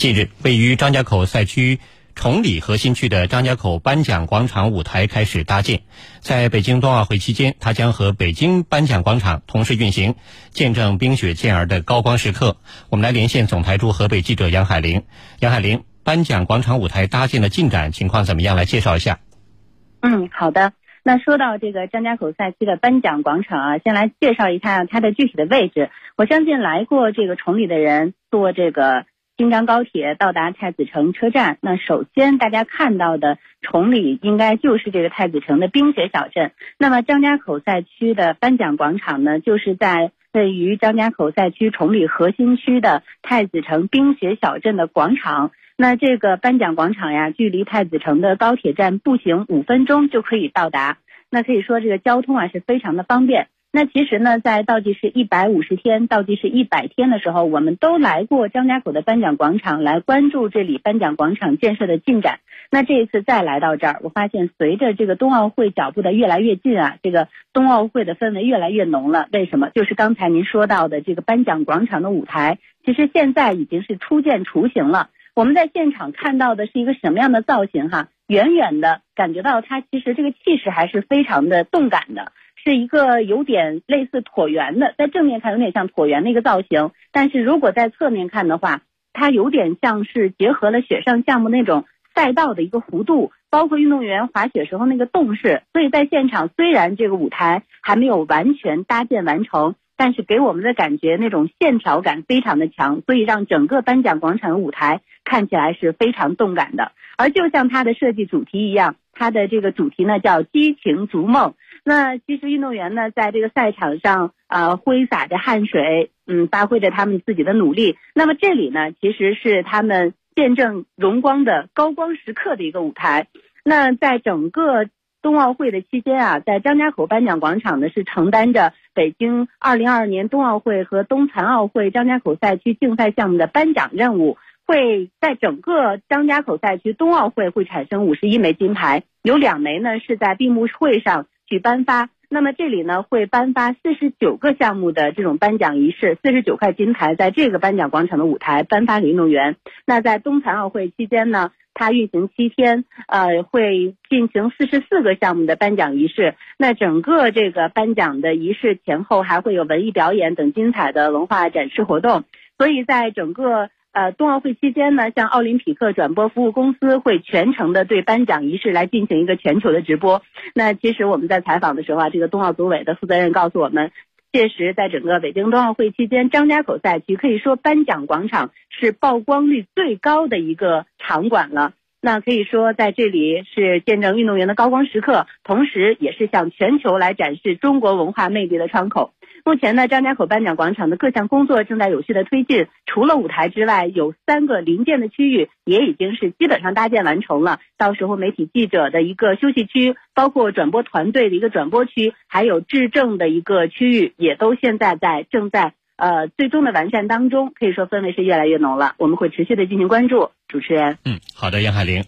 近日，位于张家口赛区崇礼核心区的张家口颁奖广场舞台开始搭建。在北京冬奥会期间，它将和北京颁奖广场同时运行，见证冰雪健儿的高光时刻。我们来连线总台驻河北记者杨海玲。杨海玲，颁奖广场舞台搭建的进展情况怎么样？来介绍一下。嗯，好的。那说到这个张家口赛区的颁奖广场啊，先来介绍一下它的具体的位置。我相信来过这个崇礼的人，坐这个京张高铁到达太子城车站，那首先大家看到的崇礼应该就是这个太子城的冰雪小镇。那么张家口赛区的颁奖广场呢，就是在位于张家口赛区崇礼核心区的太子城冰雪小镇的广场。那这个颁奖广场呀，距离太子城的高铁站步行五分钟就可以到达。那可以说这个交通啊是非常的方便。那其实呢，在倒计时一百五十天、倒计时一百天的时候，我们都来过张家口的颁奖广场，来关注这里颁奖广场建设的进展。那这一次再来到这儿，我发现随着这个冬奥会脚步的越来越近啊，这个冬奥会的氛围越来越浓了。为什么？就是刚才您说到的这个颁奖广场的舞台，其实现在已经是初见雏形了。我们在现场看到的是一个什么样的造型？哈，远远的感觉到它其实这个气势还是非常的动感的，是一个有点类似椭圆的，在正面看有点像椭圆的一个造型，但是如果在侧面看的话，它有点像是结合了雪上项目那种赛道的一个弧度，包括运动员滑雪时候那个动势，所以在现场虽然这个舞台还没有完全搭建完成。但是给我们的感觉那种线条感非常的强，所以让整个颁奖广场的舞台看起来是非常动感的。而就像它的设计主题一样，它的这个主题呢叫激情逐梦。那其实运动员呢在这个赛场上啊挥洒着汗水，嗯，发挥着他们自己的努力。那么这里呢其实是他们见证荣光的高光时刻的一个舞台。那在整个。冬奥会的期间啊，在张家口颁奖广场呢，是承担着北京二零二二年冬奥会和冬残奥会张家口赛区竞赛项目的颁奖任务。会在整个张家口赛区冬奥会会产生五十一枚金牌，有两枚呢是在闭幕会上去颁发。那么这里呢会颁发四十九个项目的这种颁奖仪式，四十九块金牌在这个颁奖广场的舞台颁发给运动员。那在冬残奥会期间呢？它运行七天，呃，会进行四十四个项目的颁奖仪式。那整个这个颁奖的仪式前后还会有文艺表演等精彩的文化展示活动。所以在整个呃冬奥会期间呢，像奥林匹克转播服务公司会全程的对颁奖仪式来进行一个全球的直播。那其实我们在采访的时候啊，这个冬奥组委的负责人告诉我们。届时，在整个北京冬奥会期间，张家口赛区可以说颁奖广场是曝光率最高的一个场馆了。那可以说，在这里是见证运动员的高光时刻，同时也是向全球来展示中国文化魅力的窗口。目前呢，张家口颁奖广场的各项工作正在有序的推进。除了舞台之外，有三个临建的区域也已经是基本上搭建完成了。到时候媒体记者的一个休息区，包括转播团队的一个转播区，还有质证的一个区域，也都现在在正在呃最终的完善当中。可以说氛围是越来越浓了。我们会持续的进行关注。主持人，嗯，好的，杨海玲。